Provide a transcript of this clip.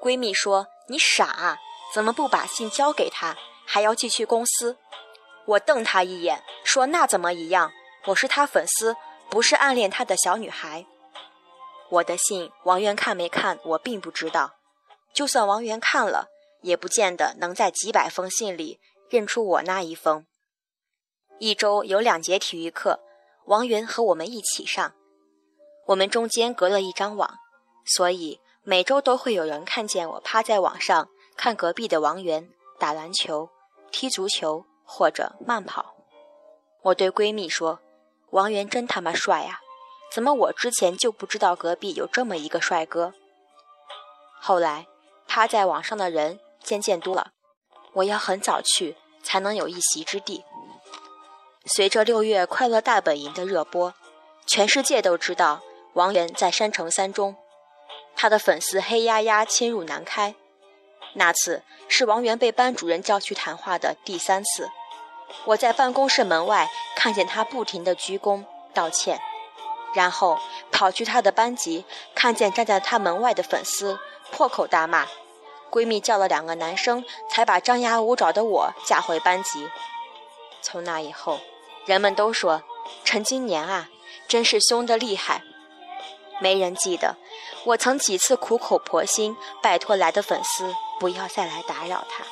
闺蜜说：“你傻，怎么不把信交给他，还要寄去公司？”我瞪她一眼，说：“那怎么一样？我是他粉丝，不是暗恋他的小女孩。”我的信，王源看没看，我并不知道。就算王源看了，也不见得能在几百封信里认出我那一封。一周有两节体育课，王源和我们一起上，我们中间隔了一张网，所以每周都会有人看见我趴在网上看隔壁的王源打篮球、踢足球或者慢跑。我对闺蜜说：“王源真他妈帅啊！”怎么我之前就不知道隔壁有这么一个帅哥？后来趴在网上的人渐渐多了，我要很早去才能有一席之地。随着六月快乐大本营的热播，全世界都知道王源在山城三中，他的粉丝黑压压侵入南开。那次是王源被班主任叫去谈话的第三次，我在办公室门外看见他不停地鞠躬道歉。然后跑去他的班级，看见站在他门外的粉丝，破口大骂。闺蜜叫了两个男生，才把张牙舞爪的我架回班级。从那以后，人们都说陈金年啊，真是凶得厉害。没人记得我曾几次苦口婆心拜托来的粉丝不要再来打扰他。